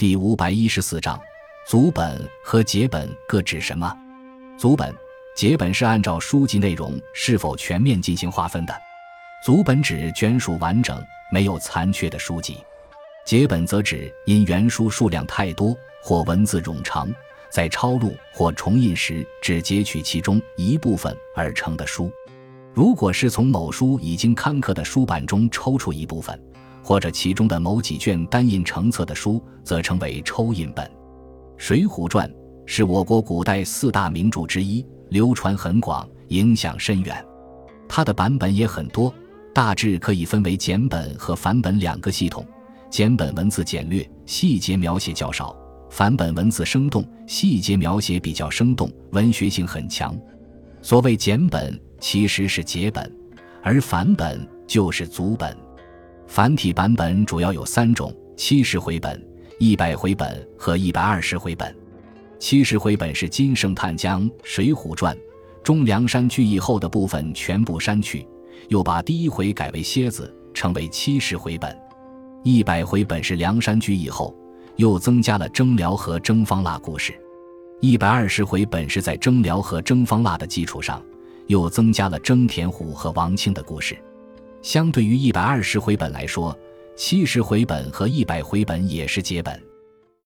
第五百一十四章，足本和结本各指什么？足本、结本是按照书籍内容是否全面进行划分的。足本指卷数完整、没有残缺的书籍，结本则指因原书数量太多或文字冗长，在抄录或重印时只截取其中一部分而成的书。如果是从某书已经刊刻的书版中抽出一部分，或者其中的某几卷单印成册的书，则称为抽印本。《水浒传》是我国古代四大名著之一，流传很广，影响深远。它的版本也很多。大致可以分为简本和繁本两个系统。简本文字简略，细节描写较少；繁本文字生动，细节描写比较生动，文学性很强。所谓简本，其实是结本，而繁本就是组本。繁体版本主要有三种：七十回本、一百回本和一百二十回本。七十回本是金圣叹将《水浒传》中梁山聚义后的部分全部删去。又把第一回改为蝎子，成为七十回本；一百回本是梁山聚义后，又增加了征辽和征方腊故事；一百二十回本是在征辽和征方腊的基础上，又增加了征田虎和王清的故事。相对于一百二十回本来说，七十回本和一百回本也是结本。